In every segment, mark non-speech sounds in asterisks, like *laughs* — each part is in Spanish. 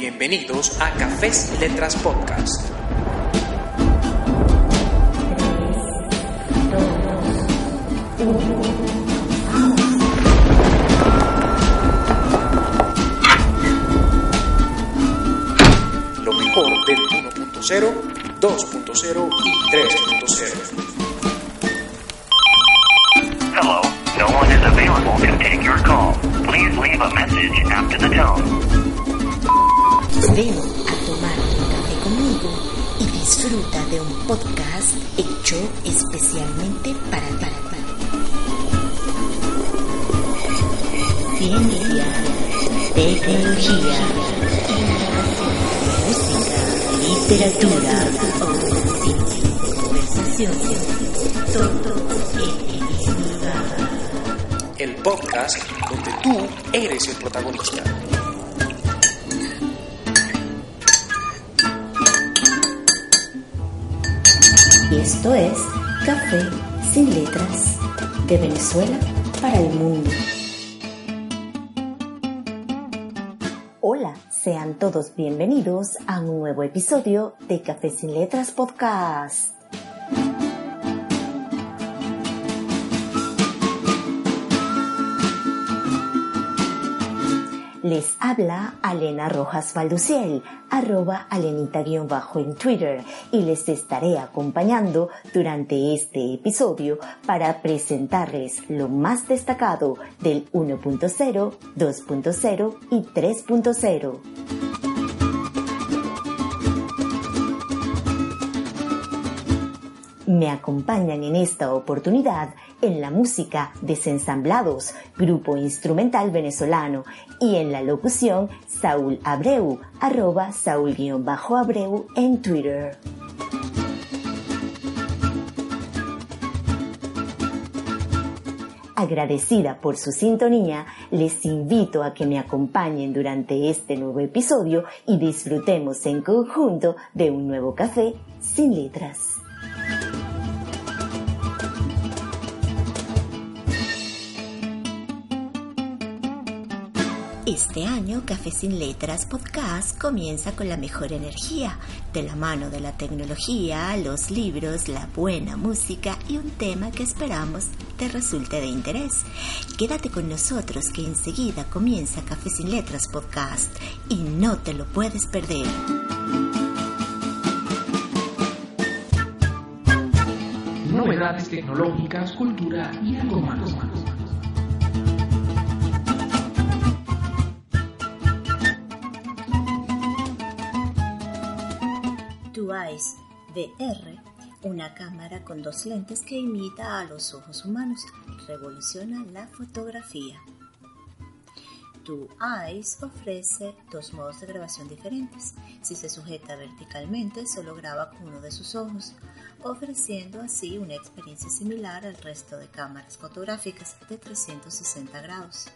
Bienvenidos a Cafés y Letras Podcast. Lo mejor del 1.0, 2.0 y 3.0. Hello, no one is available to take your call. Please leave a message after the tone. Ven a tomar un café conmigo y disfruta de un podcast hecho especialmente para para para. Ciencia, tecnología, música, literatura, conversación, todo en el mismo lugar. El podcast donde tú eres el protagonista. Esto es Café sin letras, de Venezuela para el mundo. Hola, sean todos bienvenidos a un nuevo episodio de Café sin letras podcast. Les habla Alena Rojas Valduciel, arroba alenita-bajo en Twitter, y les estaré acompañando durante este episodio para presentarles lo más destacado del 1.0, 2.0 y 3.0. Me acompañan en esta oportunidad en la música Desensamblados, grupo instrumental venezolano, y en la locución Saúl Abreu, arroba Saúl-Abreu en Twitter. Agradecida por su sintonía, les invito a que me acompañen durante este nuevo episodio y disfrutemos en conjunto de un nuevo café sin letras. Este año Café sin Letras Podcast comienza con la mejor energía, de la mano de la tecnología, los libros, la buena música y un tema que esperamos te resulte de interés. Quédate con nosotros que enseguida comienza Café sin Letras Podcast y no te lo puedes perder. novedades tecnológicas, cultura y algo más. Eyes VR, una cámara con dos lentes que imita a los ojos humanos, revoluciona la fotografía. Two Eyes ofrece dos modos de grabación diferentes. Si se sujeta verticalmente, solo graba con uno de sus ojos, ofreciendo así una experiencia similar al resto de cámaras fotográficas de 360 grados.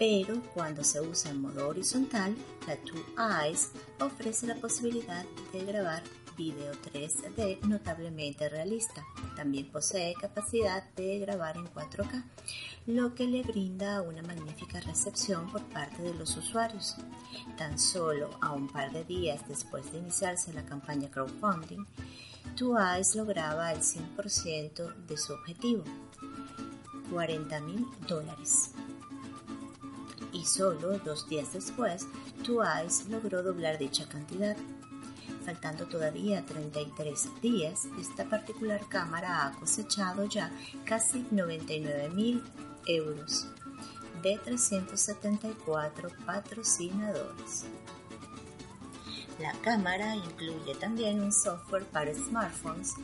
Pero cuando se usa en modo horizontal, la Two Eyes ofrece la posibilidad de grabar video 3D notablemente realista. También posee capacidad de grabar en 4K, lo que le brinda una magnífica recepción por parte de los usuarios. Tan solo a un par de días después de iniciarse la campaña crowdfunding, Two Eyes lograba el 100% de su objetivo, 40 mil dólares. Y solo dos días después, Eyes logró doblar dicha cantidad. Faltando todavía 33 días, esta particular cámara ha cosechado ya casi 99 mil euros de 374 patrocinadores. La cámara incluye también un software para smartphones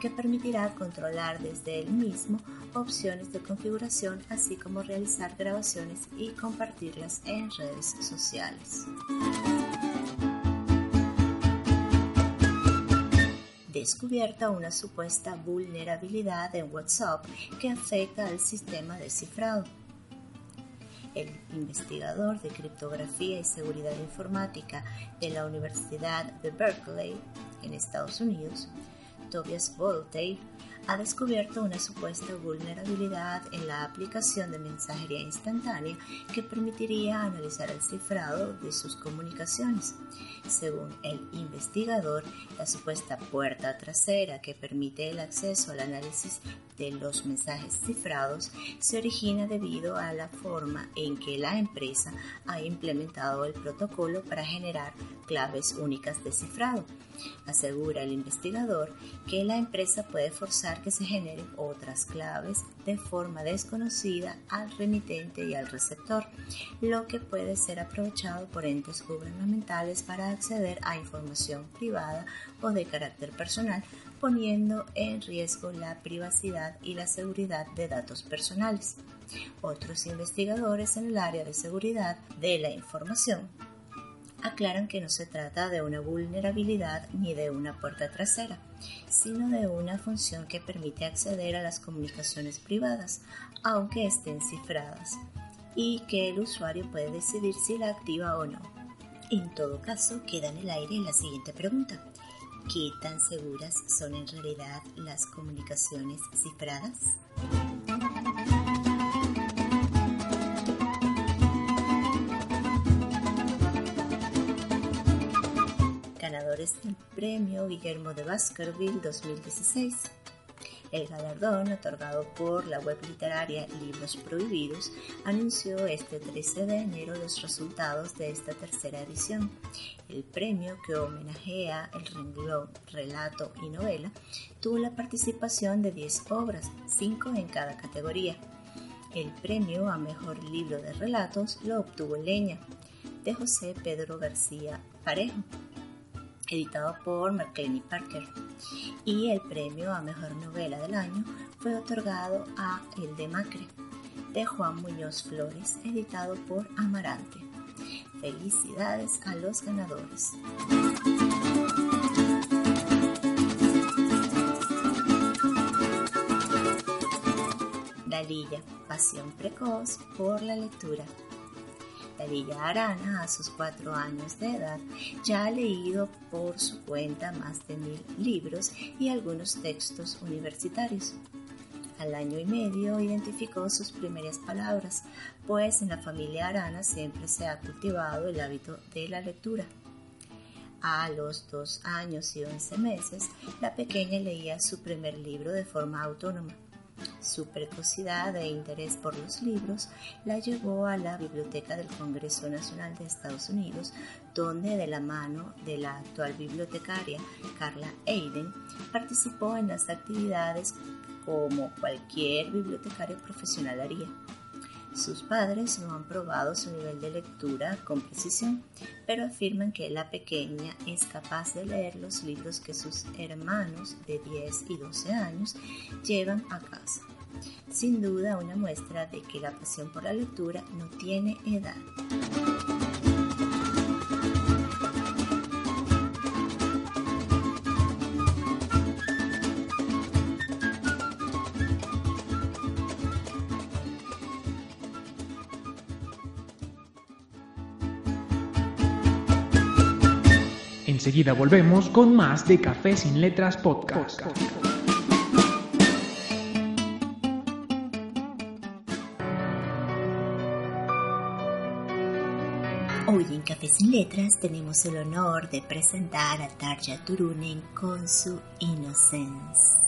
que permitirá controlar desde el mismo opciones de configuración así como realizar grabaciones y compartirlas en redes sociales. descubierta una supuesta vulnerabilidad en WhatsApp que afecta al sistema de cifrado. El investigador de criptografía y seguridad informática de la Universidad de Berkeley, en Estados Unidos, Tobias Voltaire, ha descubierto una supuesta vulnerabilidad en la aplicación de mensajería instantánea que permitiría analizar el cifrado de sus comunicaciones. Según el investigador, la supuesta puerta trasera que permite el acceso al análisis de los mensajes cifrados se origina debido a la forma en que la empresa ha implementado el protocolo para generar claves únicas de cifrado. Asegura el investigador que la empresa puede forzar que se generen otras claves de forma desconocida al remitente y al receptor, lo que puede ser aprovechado por entes gubernamentales para acceder a información privada o de carácter personal, poniendo en riesgo la privacidad y la seguridad de datos personales. Otros investigadores en el área de seguridad de la información aclaran que no se trata de una vulnerabilidad ni de una puerta trasera, sino de una función que permite acceder a las comunicaciones privadas, aunque estén cifradas, y que el usuario puede decidir si la activa o no. En todo caso, queda en el aire la siguiente pregunta. ¿Qué tan seguras son en realidad las comunicaciones cifradas? El Premio Guillermo de Baskerville 2016. El galardón, otorgado por la web literaria Libros Prohibidos, anunció este 13 de enero los resultados de esta tercera edición. El premio, que homenajea el renglón relato y novela, tuvo la participación de 10 obras, 5 en cada categoría. El premio a mejor libro de relatos lo obtuvo Leña, de José Pedro García Parejo editado por Marcleny Parker. Y el premio a Mejor Novela del Año fue otorgado a El de Macre, de Juan Muñoz Flores, editado por Amarante. Felicidades a los ganadores. Dalilla, pasión precoz por la lectura. Dalila Arana, a sus cuatro años de edad, ya ha leído por su cuenta más de mil libros y algunos textos universitarios. Al año y medio identificó sus primeras palabras, pues en la familia Arana siempre se ha cultivado el hábito de la lectura. A los dos años y once meses, la pequeña leía su primer libro de forma autónoma. Su precocidad e interés por los libros la llevó a la Biblioteca del Congreso Nacional de Estados Unidos, donde de la mano de la actual bibliotecaria Carla Aiden participó en las actividades como cualquier bibliotecario profesional haría. Sus padres no han probado su nivel de lectura con precisión, pero afirman que la pequeña es capaz de leer los libros que sus hermanos de 10 y 12 años llevan a casa. Sin duda una muestra de que la pasión por la lectura no tiene edad. Enseguida volvemos con más de Café sin Letras Podcast. Hoy en Café sin Letras tenemos el honor de presentar a Tarja Turunen con su Innocence.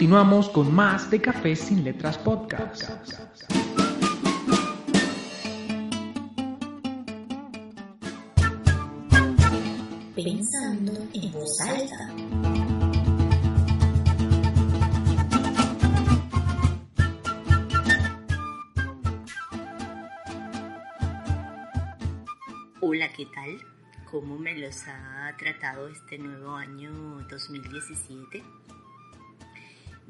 Continuamos con más de Café sin Letras Podcast. Pensando en voz alta. Hola, ¿qué tal? ¿Cómo me los ha tratado este nuevo año 2017?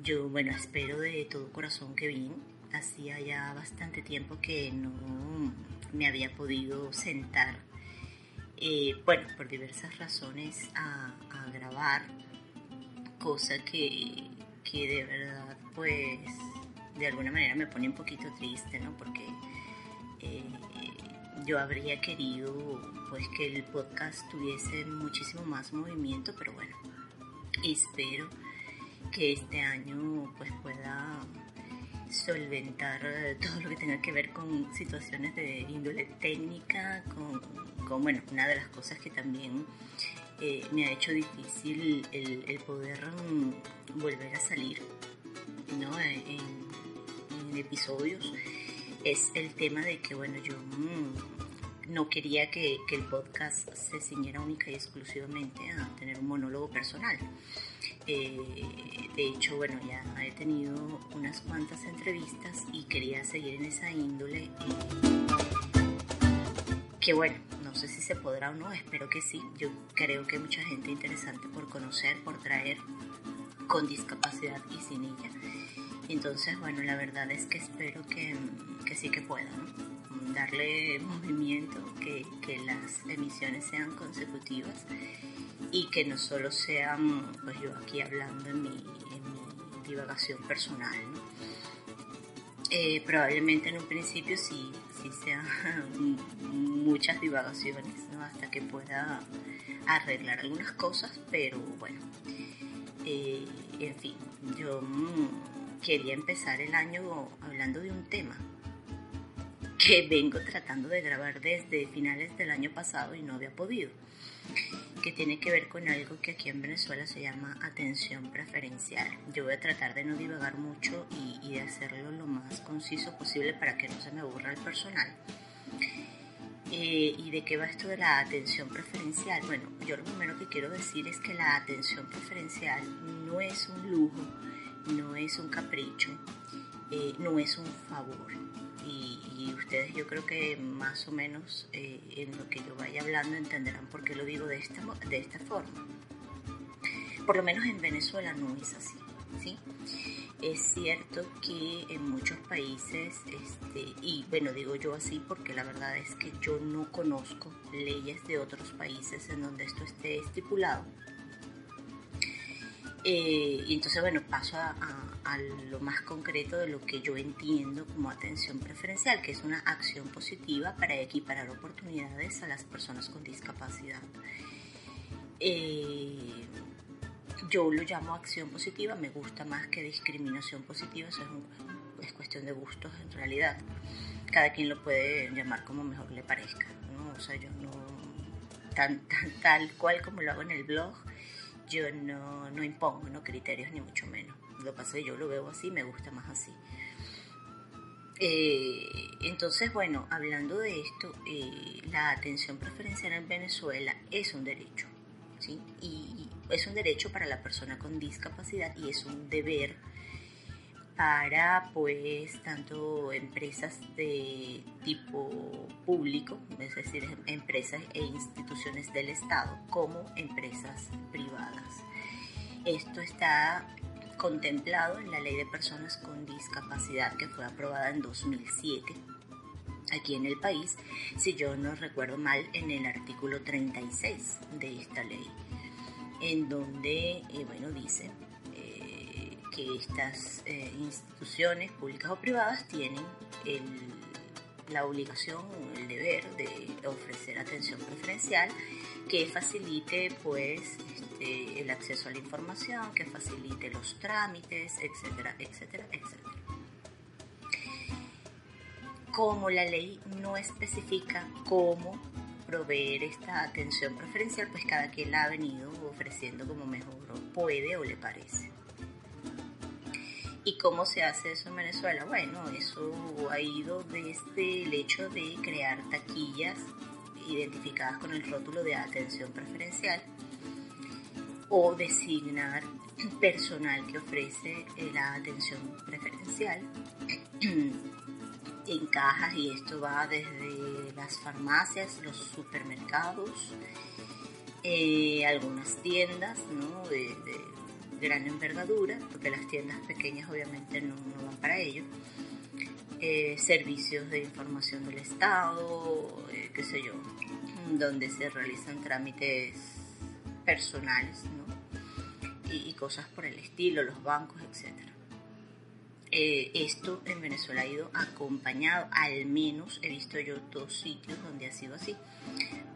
Yo, bueno, espero de todo corazón que bien. Hacía ya bastante tiempo que no me había podido sentar, eh, bueno, por diversas razones, a, grabar, cosa que, que de verdad, pues, de alguna manera me pone un poquito triste, ¿no? Porque eh, yo habría querido, pues, que el podcast tuviese muchísimo más movimiento, pero bueno, espero que este año pues pueda solventar todo lo que tenga que ver con situaciones de índole técnica, con, bueno, una de las cosas que también eh, me ha hecho difícil el, poder mm, volver a salir ¿no? en, episodios es el tema de que bueno yo mm, no quería que, que el podcast se ciñera única y exclusivamente a tener un monólogo personal de hecho, bueno, ya he tenido unas cuantas entrevistas y quería seguir en esa índole. Que bueno, no sé si se podrá o no, espero que sí. Yo creo que hay mucha gente interesante por conocer, por traer con discapacidad y sin ella. Entonces, bueno, la verdad es que espero que, que sí que pueda, darle movimiento, que, que las emisiones sean consecutivas y que no solo sean pues yo aquí hablando en mi, divagación personal. Eh, probablemente en un principio sí, sí sean *laughs* muchas divagaciones hasta que pueda arreglar algunas cosas, pero bueno, eh, en fin, yo mm, quería empezar el año hablando de un tema que vengo tratando de grabar desde finales del año pasado y no había podido que tiene que ver con algo que aquí en Venezuela se llama atención preferencial. Yo voy a tratar de no divagar mucho y, de hacerlo lo más conciso posible para que no se me aburra el personal. Eh, ¿Y de qué va esto de la atención preferencial? Bueno, yo lo primero que quiero decir es que la atención preferencial no es un lujo, no es un capricho, eh, no es un favor y, ustedes yo creo que más o menos eh, en lo que yo vaya hablando entenderán por qué lo digo de esta, de esta forma. Por lo menos en Venezuela no es así. ¿sí? Es cierto que en muchos países, este, y bueno, digo yo así porque la verdad es que yo no conozco leyes de otros países en donde esto esté estipulado. Eh, y entonces, bueno, paso a, lo más concreto de lo que yo entiendo como atención preferencial, que es una acción positiva para equiparar oportunidades a las personas con discapacidad. Eh, yo lo llamo acción positiva, me gusta más que discriminación positiva, eso es, es, cuestión de gustos en realidad. Cada quien lo puede llamar como mejor le parezca, ¿no? O sea, yo no, tan, tan, tal cual como lo hago en el blog, yo no, no impongo ¿no? criterios ni mucho menos. Lo pasa yo lo veo así, me gusta más así. Eh, entonces, bueno, hablando de esto, eh, la atención preferencial en Venezuela es un derecho, ¿sí? Y es un derecho para la persona con discapacidad y es un deber para pues tanto empresas de tipo público, es decir, empresas e instituciones del Estado, como empresas privadas. Esto está contemplado en la Ley de Personas con Discapacidad que fue aprobada en 2007 aquí en el país, si yo no recuerdo mal, en el artículo 36 de esta ley, en donde, eh, bueno, dice que estas eh, instituciones públicas o privadas tienen la obligación o el deber de ofrecer atención preferencial que facilite pues este, el acceso a la información, que facilite los trámites, etcétera, etcétera, etcétera. Como la ley no especifica cómo proveer esta atención preferencial, pues cada quien la ha venido ofreciendo como mejor puede o le parece. ¿Y cómo se hace eso en Venezuela? Bueno, eso ha ido desde el hecho de crear taquillas identificadas con el rótulo de atención preferencial o designar personal que ofrece eh, la atención preferencial en cajas y esto va desde las farmacias, los supermercados, eh, algunas tiendas ¿no? de, gran envergadura, porque las tiendas pequeñas obviamente no, van para ello. Eh, servicios de información del Estado, eh, qué sé yo, donde se realizan trámites personales ¿no? y, cosas por el estilo, los bancos, etc. esto en Venezuela ha ido acompañado, al menos he visto yo dos sitios donde ha sido así,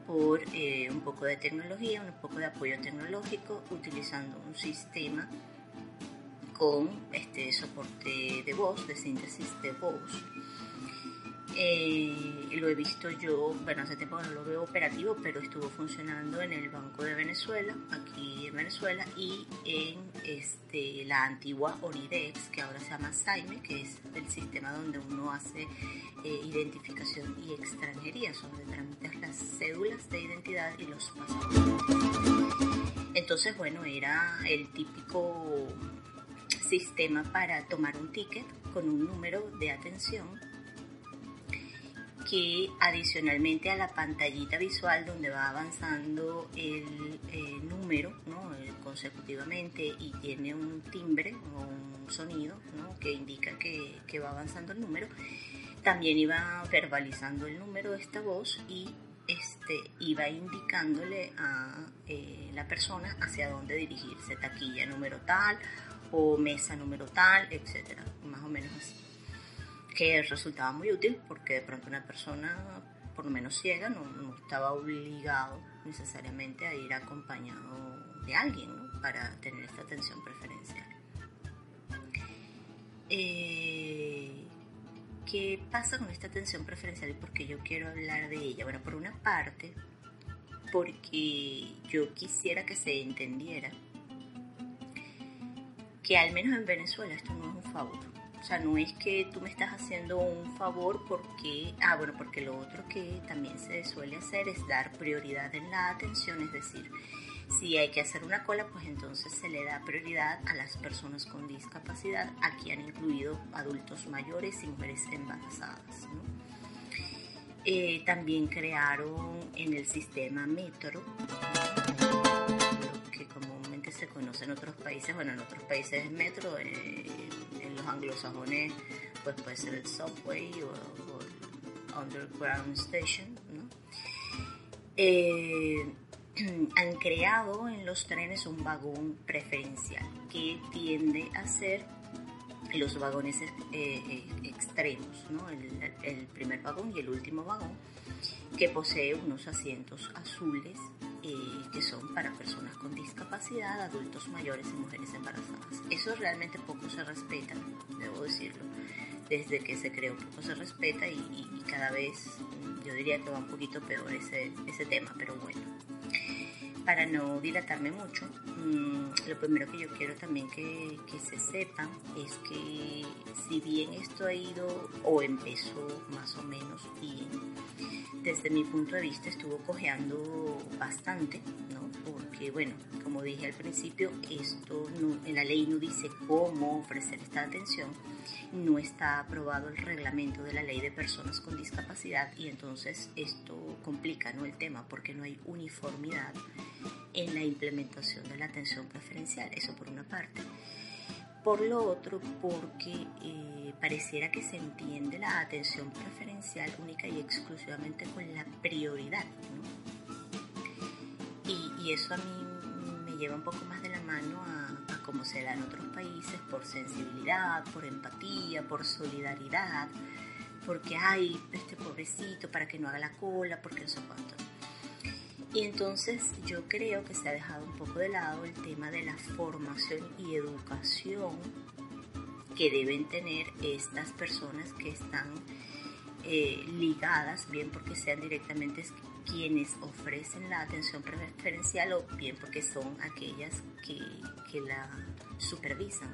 por eh, un poco de tecnología, un poco de apoyo tecnológico, utilizando un sistema con este soporte de voz, de síntesis de voz. Eh, lo he visto yo, bueno, hace tiempo no lo veo operativo, pero estuvo funcionando en el Banco de Venezuela, aquí en Venezuela, y en este, la antigua Onidex, que ahora se llama Saime, que es el sistema donde uno hace eh, identificación y extranjería, donde tramitas las cédulas de identidad y los pasaportes. Entonces, bueno, era el típico sistema para tomar un ticket con un número de atención que adicionalmente a la pantallita visual donde va avanzando el, eh, número ¿no? Eh, consecutivamente y tiene un timbre o un sonido ¿no? que indica que, que, va avanzando el número, también iba verbalizando el número de esta voz y este, iba indicándole a eh, la persona hacia dónde dirigirse, taquilla número tal o mesa número tal, etcétera, más o menos así que resultaba muy útil porque de pronto una persona, por lo menos ciega, no, no estaba obligado necesariamente a ir acompañado de alguien para tener esta atención preferencial. Eh, ¿Qué pasa con esta atención preferencial y por qué yo quiero hablar de ella? Bueno, por una parte, porque yo quisiera que se entendiera que al menos en Venezuela esto no es un favor o sea, no es que tú me estás haciendo un favor porque, ah, bueno, porque lo otro que también se suele hacer es dar prioridad en la atención, es decir, si hay que hacer una cola, pues entonces se le da prioridad a las personas con discapacidad. Aquí han incluido adultos mayores y mujeres embarazadas. Eh, también crearon en el sistema Metro, se conoce en otros países, bueno, en otros países es Metro, eh, los anglosajones, pues puede ser el subway o, el underground station, ¿no? Eh, *clears throat* han creado en los trenes un vagón preferencial que tiende a ser los vagones eh, eh, extremos, ¿no? el, el, primer vagón y el último vagón, que posee unos asientos azules que son para personas con discapacidad, adultos mayores y mujeres embarazadas. Eso realmente poco se respeta, debo decirlo. Desde que se creó poco se respeta y, cada vez yo diría que va un poquito peor ese, ese tema, pero bueno. Para no dilatarme mucho, mm, lo primero que yo quiero también que, que se sepa es que si bien esto ha ido o empezó más o menos bien, desde mi punto de vista estuvo cojeando bastante, ¿no? Porque, bueno, como dije al principio, esto en la ley no dice cómo ofrecer esta atención, no está aprobado el reglamento de la ley de personas con discapacidad y entonces esto complica ¿no? el tema porque no hay uniformidad en la implementación de la atención preferencial, eso por una parte por lo otro porque eh, pareciera que se entiende la atención preferencial única y exclusivamente con la prioridad. Y, eso a mí me lleva un poco más de la mano a, a cómo se da en otros países por sensibilidad, por empatía, por solidaridad, porque hay este pobrecito para que no haga la cola, porque no sé cuánto. Y entonces yo creo que se ha dejado un poco de lado el tema de la formación y educación que deben tener estas personas que están eh, ligadas, bien porque sean directamente quienes ofrecen la atención preferencial o bien porque son aquellas que, que la supervisan.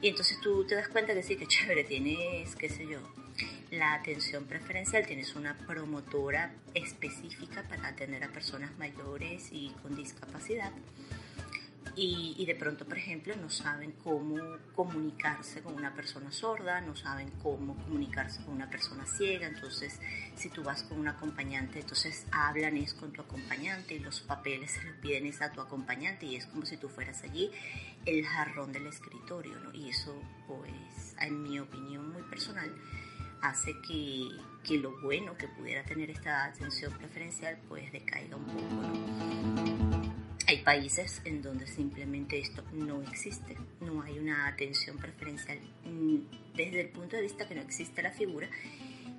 Y entonces tú te das cuenta que sí, que chévere, tienes, qué sé yo, la atención preferencial, tienes una promotora específica para atender a personas mayores y con discapacidad y, de pronto, por ejemplo, no saben cómo comunicarse con una persona sorda, no saben cómo comunicarse con una persona ciega, entonces si tú vas con un acompañante, entonces hablan es con tu acompañante y los papeles se los piden es a tu acompañante y es como si tú fueras allí el jarrón del escritorio, ¿no? Y eso, pues, en mi opinión muy personal, hace que, que lo bueno que pudiera tener esta atención preferencial, pues, decaiga un poco. Hay países en donde simplemente esto no existe, no hay una atención preferencial mm, desde el punto de vista que no existe la figura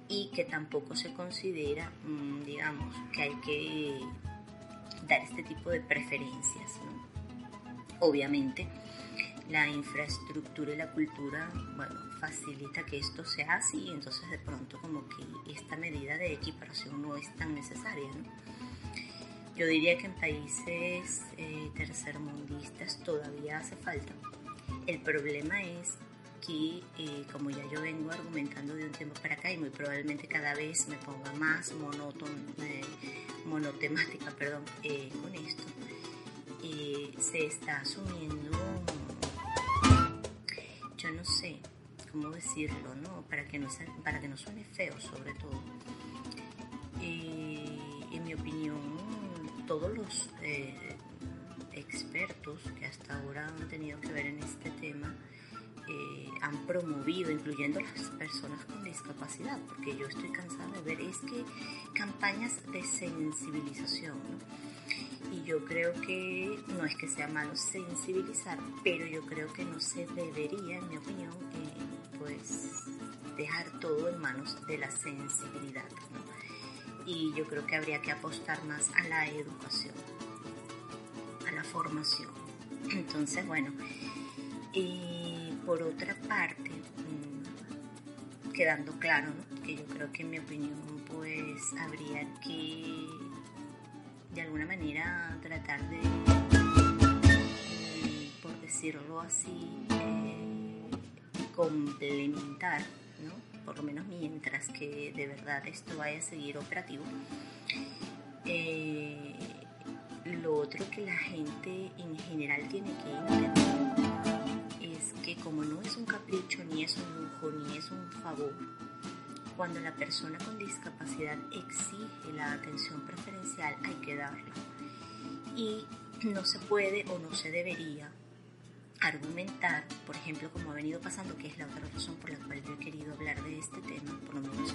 y que tampoco se considera, mm, digamos, que hay que dar este tipo de preferencias. Obviamente, la infraestructura y la cultura, bueno, facilita que esto sea así, entonces de pronto como que esta medida de equiparación no es tan necesaria, ¿no? Yo diría que en países eh, tercermundistas todavía hace falta. El problema es que, eh, como ya yo vengo argumentando de un tiempo para acá y muy probablemente cada vez me ponga más monótono, eh, monotemática perdón, con esto, se está asumiendo, yo no sé cómo decirlo, ¿no? Para que no, para que no suene feo sobre todo. en mi opinión, todos los eh, expertos que hasta ahora han tenido que ver en este tema eh, han promovido, incluyendo las personas con discapacidad, porque yo estoy cansada de ver, es que campañas de sensibilización, Y yo creo que no es que sea malo sensibilizar, pero yo creo que no se debería, en mi opinión, eh, pues dejar todo en manos de la sensibilidad, y yo creo que habría que apostar más a la educación, a la formación. Entonces, bueno, y por otra parte, mm, quedando claro, que yo creo que en mi opinión pues habría que de alguna manera tratar de, mm, por decirlo así, eh, complementar por lo menos mientras que de verdad esto vaya a seguir operativo. Eh, lo otro que la gente en general tiene que entender es que como no es un capricho, ni es un lujo, ni es un favor, cuando la persona con discapacidad exige la atención preferencial hay que darla. Y no se puede o no se debería argumentar, por ejemplo, como ha venido pasando, que es la otra razón por la cual yo he querido hablar de este tema, por lo menos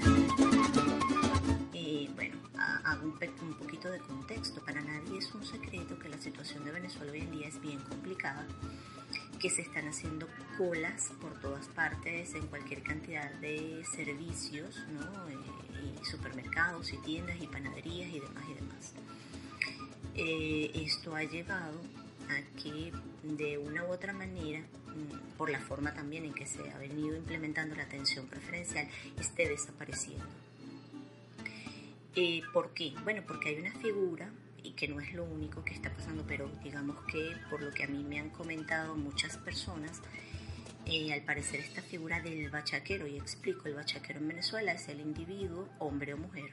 eh, bueno, hago un, un, poquito de contexto. Para nadie es un secreto que la situación de Venezuela hoy en día es bien complicada, que se están haciendo colas por todas partes en cualquier cantidad de servicios, ¿no? Eh, y supermercados y tiendas y panaderías y demás y demás. Eh, esto ha llevado a que de una u otra manera, mm, por la forma también en que se ha venido implementando la atención preferencial, esté desapareciendo. Eh, ¿Por qué? Bueno, porque hay una figura y que no es lo único que está pasando, pero digamos que por lo que a mí me han comentado muchas personas, eh, al parecer esta figura del bachaquero, y explico, el bachaquero en Venezuela es el individuo, hombre o mujer,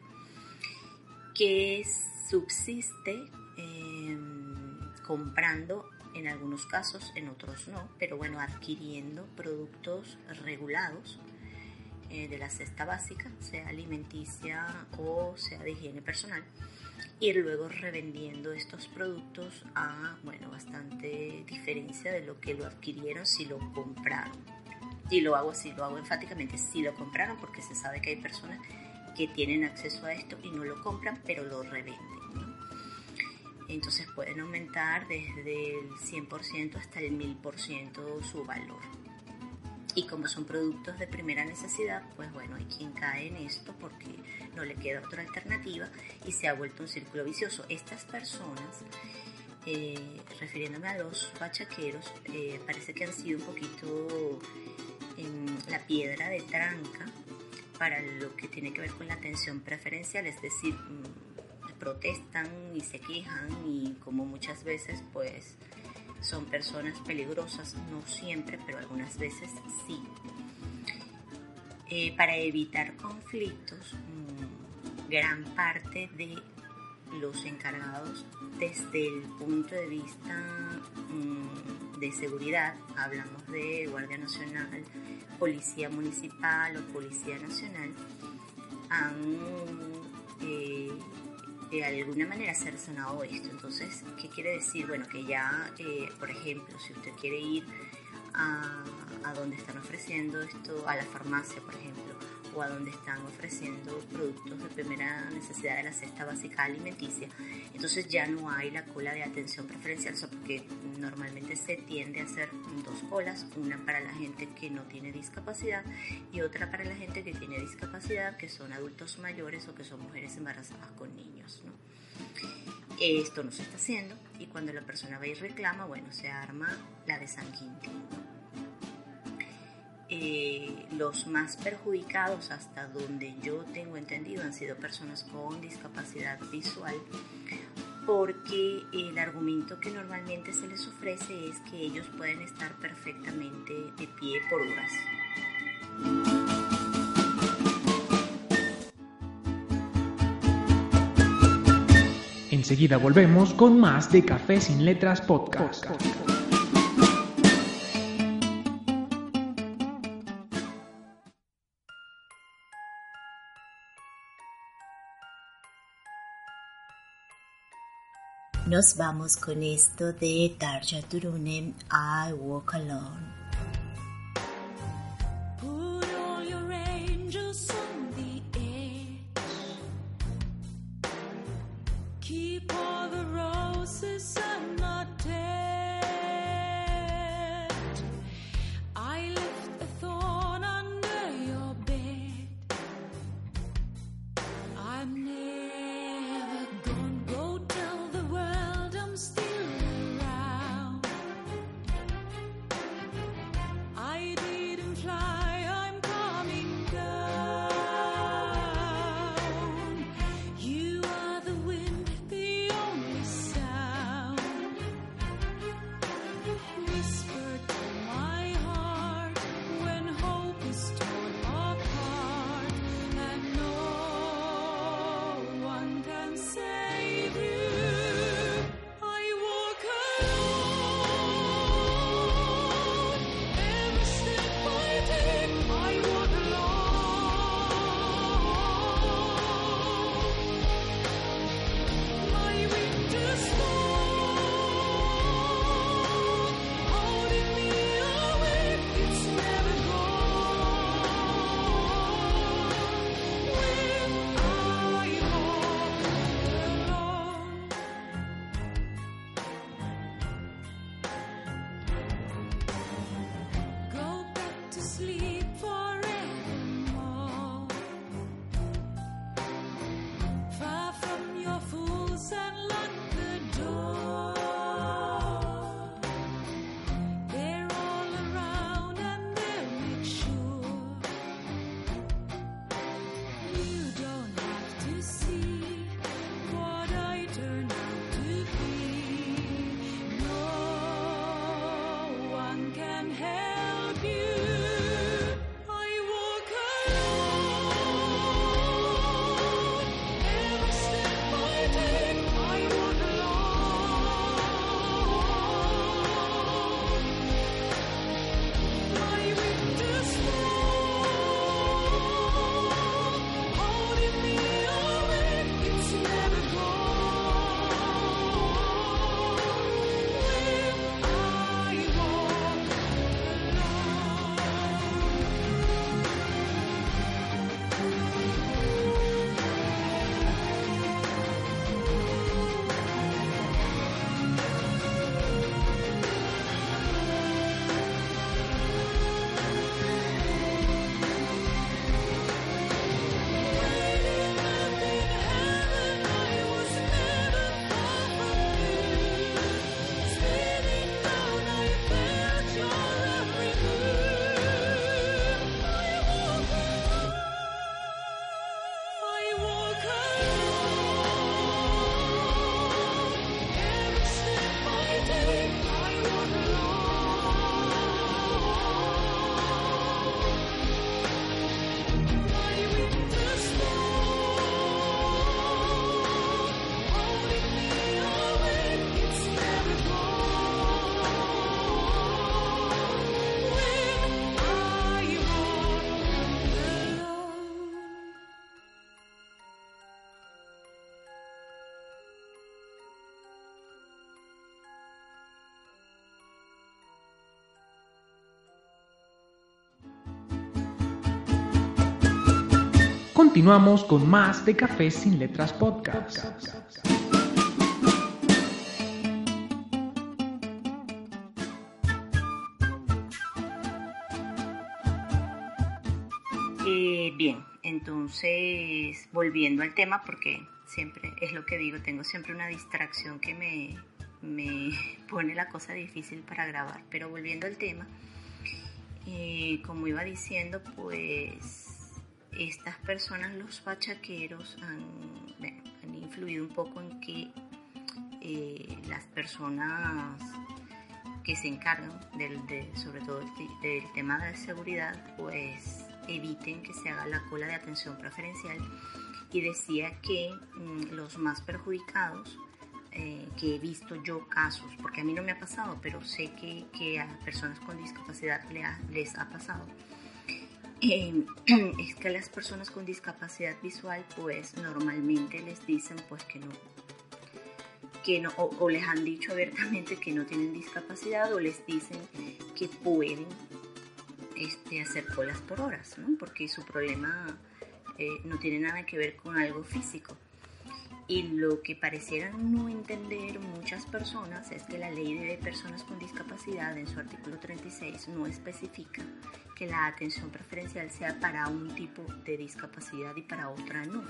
que subsiste eh, comprando en algunos casos, en otros no, pero bueno, adquiriendo productos regulados eh, de la cesta básica, sea alimenticia o sea de higiene personal, y luego revendiendo estos productos a, bueno, bastante diferencia de lo que lo adquirieron si lo compraron. Y lo hago así, lo hago enfáticamente, si lo compraron porque se sabe que hay personas que tienen acceso a esto y no lo compran, pero lo revenden entonces pueden aumentar desde el 100% hasta el 1000% su valor. Y como son productos de primera necesidad, pues bueno, hay quien cae en esto porque no le queda otra alternativa y se ha vuelto un círculo vicioso. Estas personas, eh, refiriéndome a los bachaqueros, eh, parece que han sido un poquito la piedra de tranca para lo que tiene que ver con la atención preferencial, es decir, mm, protestan y se quejan y como muchas veces pues son personas peligrosas, no siempre, pero algunas veces sí. Eh, para evitar conflictos, mm, gran parte de los encargados desde el punto de vista mm, de seguridad, hablamos de Guardia Nacional, Policía Municipal o Policía Nacional, han eh, de alguna manera cercenado esto. Entonces, ¿qué quiere decir? Bueno, que ya, eh, por ejemplo, si usted quiere ir a, a donde están ofreciendo esto, a la farmacia, por ejemplo, o a donde están ofreciendo productos de primera necesidad de la cesta básica alimenticia, entonces ya no hay la cola de atención preferencial, porque normalmente se tiende a hacer dos colas, una para la gente que no tiene discapacidad y otra para la gente que tiene discapacidad, que son adultos mayores o que son mujeres embarazadas con niños. Esto no se está haciendo y cuando la persona va y reclama, bueno, se arma la de San Quintín. Eh, los más perjudicados hasta donde yo tengo entendido han sido personas con discapacidad visual porque el argumento que normalmente se les ofrece es que ellos pueden estar perfectamente de pie por horas. Enseguida volvemos con más de Café sin Letras Podcast. Nos vamos con esto de Tarja Turunen, I Walk Alone. Continuamos con más de Café sin Letras Podcast. Eh, bien, entonces volviendo al tema, porque siempre es lo que digo, tengo siempre una distracción que me, me *laughs* pone la cosa difícil para grabar, pero volviendo al tema, eh, como iba diciendo, pues estas personas, los bachaqueros, han, han influido un poco en que eh, las personas que se encargan del, de- sobre todo del, tema de seguridad, pues eviten que se haga la cola de atención preferencial. Y decía que mm, los más perjudicados, eh, que he visto yo casos, porque a mí no me ha pasado, pero sé que, que a personas con discapacidad les ha pasado, eh, *clears throat* es que las personas con discapacidad visual pues normalmente les dicen pues que no que no o, o les han dicho abiertamente que no tienen discapacidad o les dicen que pueden este, hacer colas por horas, ¿no? porque su problema eh, no tiene nada que ver con algo físico. Y lo que parecieran no entender muchas personas es que la ley de personas con discapacidad en su artículo 36 no especifica que la atención preferencial sea para un tipo de discapacidad y para otra no.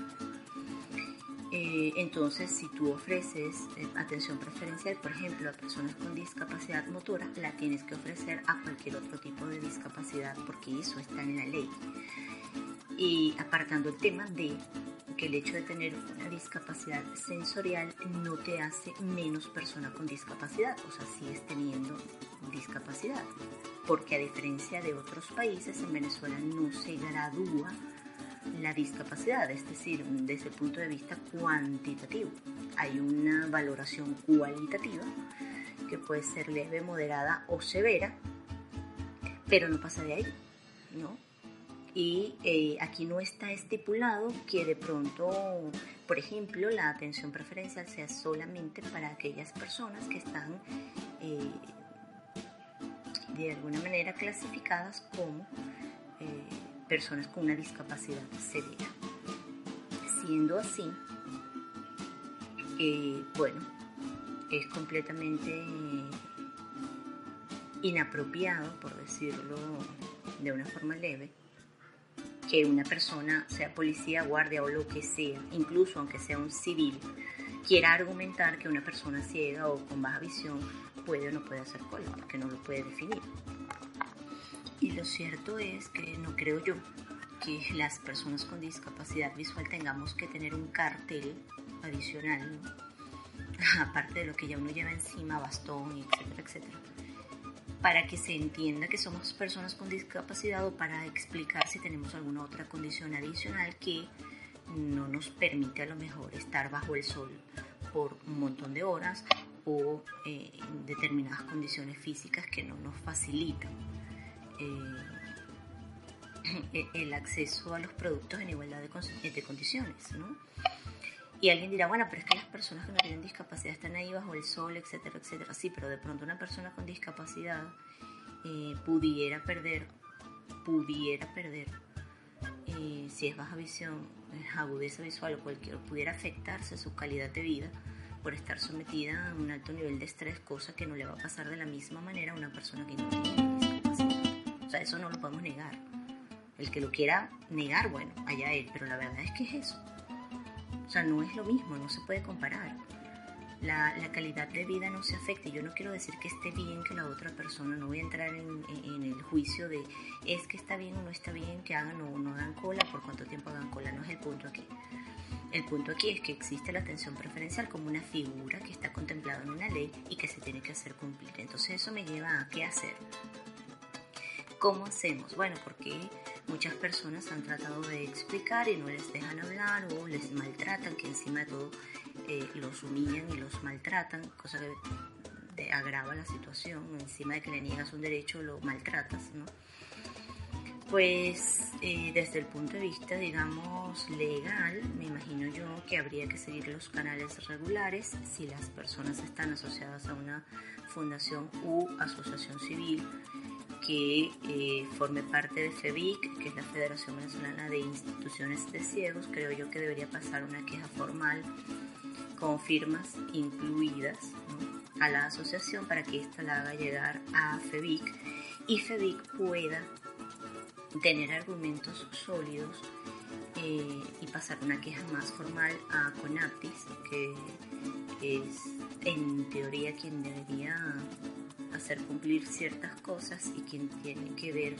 Eh, entonces, si tú ofreces eh, atención preferencial, por ejemplo, a personas con discapacidad motora, la tienes que ofrecer a cualquier otro tipo de discapacidad porque eso está en la ley. Y apartando el tema de que el hecho de tener una discapacidad sensorial no te hace menos persona con discapacidad, o sea, sigues teniendo discapacidad. Porque a diferencia de otros países, en Venezuela no se gradúa la discapacidad, es decir, desde el punto de vista cuantitativo. Hay una valoración cualitativa que puede ser leve, moderada o severa, pero no pasa de ahí, ¿no? Y eh, aquí no está estipulado que de pronto, por ejemplo, la atención preferencial sea solamente para aquellas personas que están eh, de alguna manera clasificadas como eh, personas con una discapacidad severa. Siendo así, bueno, es completamente inapropiado, por decirlo de una forma leve, que una persona, sea policía, guardia o lo que sea, incluso aunque sea un civil, quiera argumentar que una persona ciega o con baja visión puede o no puede hacer cola, porque no lo puede definir. Y lo cierto es que no creo yo que las personas con discapacidad visual tengamos que tener un cartel adicional, *laughs* aparte de lo que ya uno lleva encima, bastón, etcétera, etcétera, para que se entienda que somos personas con discapacidad o para explicar si tenemos alguna otra condición adicional que no nos permite a lo mejor estar bajo el sol por un montón de horas o eh, determinadas condiciones físicas que no nos facilitan eh, *clears throat* el acceso a los productos en igualdad de, de condiciones, ¿no? Y alguien dirá, bueno, pero es que las personas que no tienen discapacidad están ahí bajo el sol, etcétera, etcétera. Sí, pero de pronto una persona con discapacidad eh, pudiera perder, pudiera perder, eh, si es baja visión, agudeza visual o cualquier, pudiera afectarse su calidad de vida por estar sometida a un alto nivel de estrés, cosa que no le va a pasar de la misma manera a una persona que no tiene discapacidad. O sea, eso no lo podemos negar. El que lo quiera negar, bueno, allá él, pero la verdad es que es eso. O sea, no es lo mismo, no se puede comparar. La, la calidad de vida no se afecta. Yo no quiero decir que esté bien que la otra persona, no voy a entrar en, en- en el juicio de es que está bien o no está bien que hagan o no hagan cola, por cuánto tiempo hagan cola, no es el punto aquí. El punto aquí es que existe la atención preferencial como una figura que está contemplada en una ley y que se tiene que hacer cumplir. Entonces eso me lleva a qué hacer. ¿Cómo hacemos? Bueno, porque muchas personas han tratado de explicar y no les dejan hablar o les maltratan, que encima de todo eh, los humillan y los maltratan, cosa que agrava la situación, encima de que le niegas un derecho lo maltratas, ¿no? Pues eh, desde el punto de vista, digamos, legal, me imagino yo que habría que seguir los canales regulares si las personas están asociadas a una fundación u asociación civil que eh, parte de FEBIC, que es la Federación Venezolana de Instituciones de Ciegos, creo yo que debería pasar una queja formal con firmas incluidas a la asociación para que ésta la haga llegar a FEBIC y FEBIC pueda tener argumentos sólidos eh, y pasar una queja más formal a CONAPTIS, que es en teoría quien debería hacer cumplir ciertas cosas y quien tiene que ver,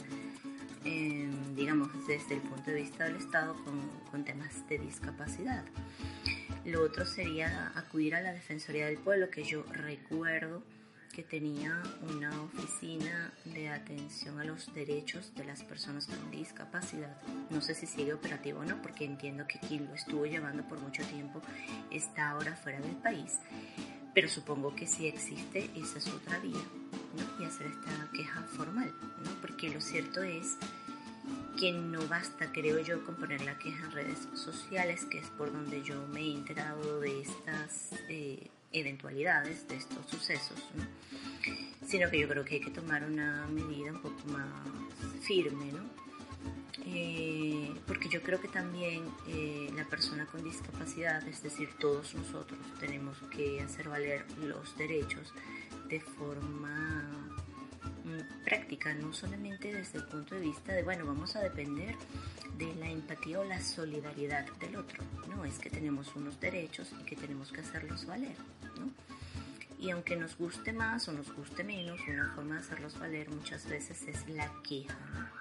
eh, digamos, desde el punto de vista del Estado con, con temas de discapacidad. Lo otro sería acudir a la Defensoría del Pueblo, que yo recuerdo que tenía una oficina de atención a los derechos de las personas con discapacidad. No sé si sigue operativo o no, porque entiendo que quien lo estuvo llevando por mucho tiempo está ahora fuera del país. Pero supongo que si existe, esa es otra vía. Y hacer esta queja formal, ¿no? Porque lo cierto es que no basta, creo yo, con poner la queja en redes sociales, que es por donde yo me he enterado de estas eh, eventualidades, de estos sucesos, ¿no? sino que yo creo que hay que tomar una medida un poco más firme, ¿no? Eh, porque yo creo que también eh, la persona con discapacidad, es decir, todos nosotros tenemos que hacer valer los derechos de forma mm, práctica, no solamente desde el punto de vista de, bueno, vamos a depender de la empatía o la solidaridad del otro, no, es que tenemos unos derechos y que tenemos que hacerlos valer, ¿no? Y aunque nos guste más o nos guste menos, una forma de hacerlos valer muchas veces es la queja,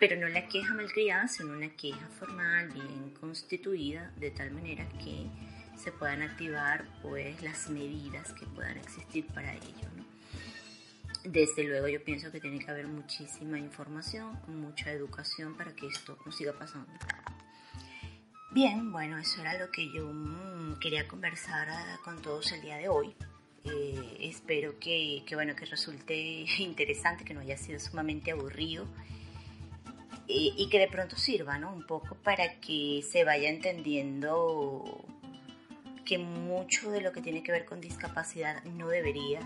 pero no la queja malcriada, sino una queja formal, bien constituida, de tal manera que se puedan activar pues las medidas que puedan existir para ello. Desde luego yo pienso que tiene que haber muchísima información, mucha educación para que esto no siga pasando. Bien, bueno, eso era lo que yo mm, quería conversar ah, con todos el día de hoy. Eh, espero que, que, bueno, que resulte *laughs* interesante, que no haya sido sumamente aburrido y que de pronto sirva, ¿no? Un poco para que se vaya entendiendo que mucho de lo que tiene que ver con discapacidad no debería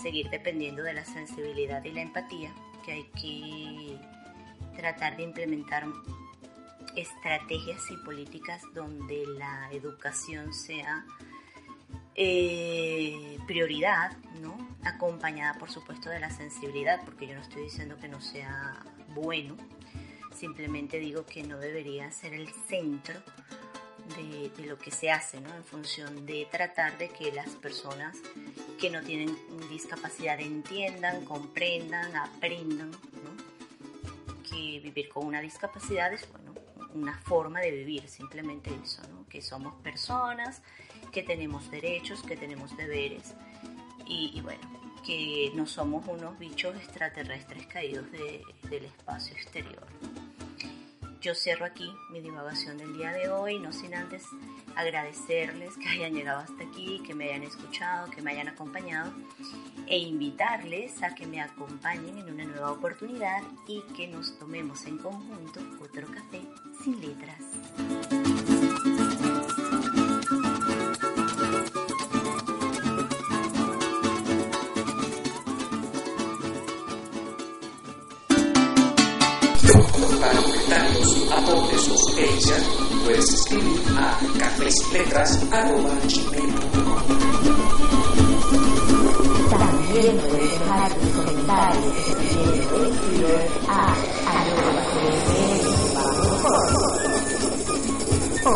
seguir dependiendo de la sensibilidad y la empatía, que hay que tratar de implementar estrategias y políticas donde la educación sea eh, prioridad, ¿no? Acompañada, por supuesto, de la sensibilidad, porque yo no estoy diciendo que no sea bueno, simplemente digo que no debería ser el centro de, lo que se hace, ¿no? En función de tratar de que las personas que no tienen discapacidad entiendan, comprendan, aprendan. Que vivir con una discapacidad es, bueno, una forma de vivir, simplemente eso, ¿no? Que somos personas, que tenemos derechos, que tenemos deberes y, y bueno, que no somos unos bichos extraterrestres caídos de, del espacio exterior. Yo cierro aquí mi divagación del día de hoy, no sin antes agradecerles que hayan llegado hasta aquí, que me hayan escuchado, que me hayan acompañado e invitarles a que me acompañen en una nueva oportunidad y que nos tomemos en conjunto otro café sin letras. Aportes o puedes escribir a cafesinletras.gmail.com También puedes dejar tus comentarios en a arroba o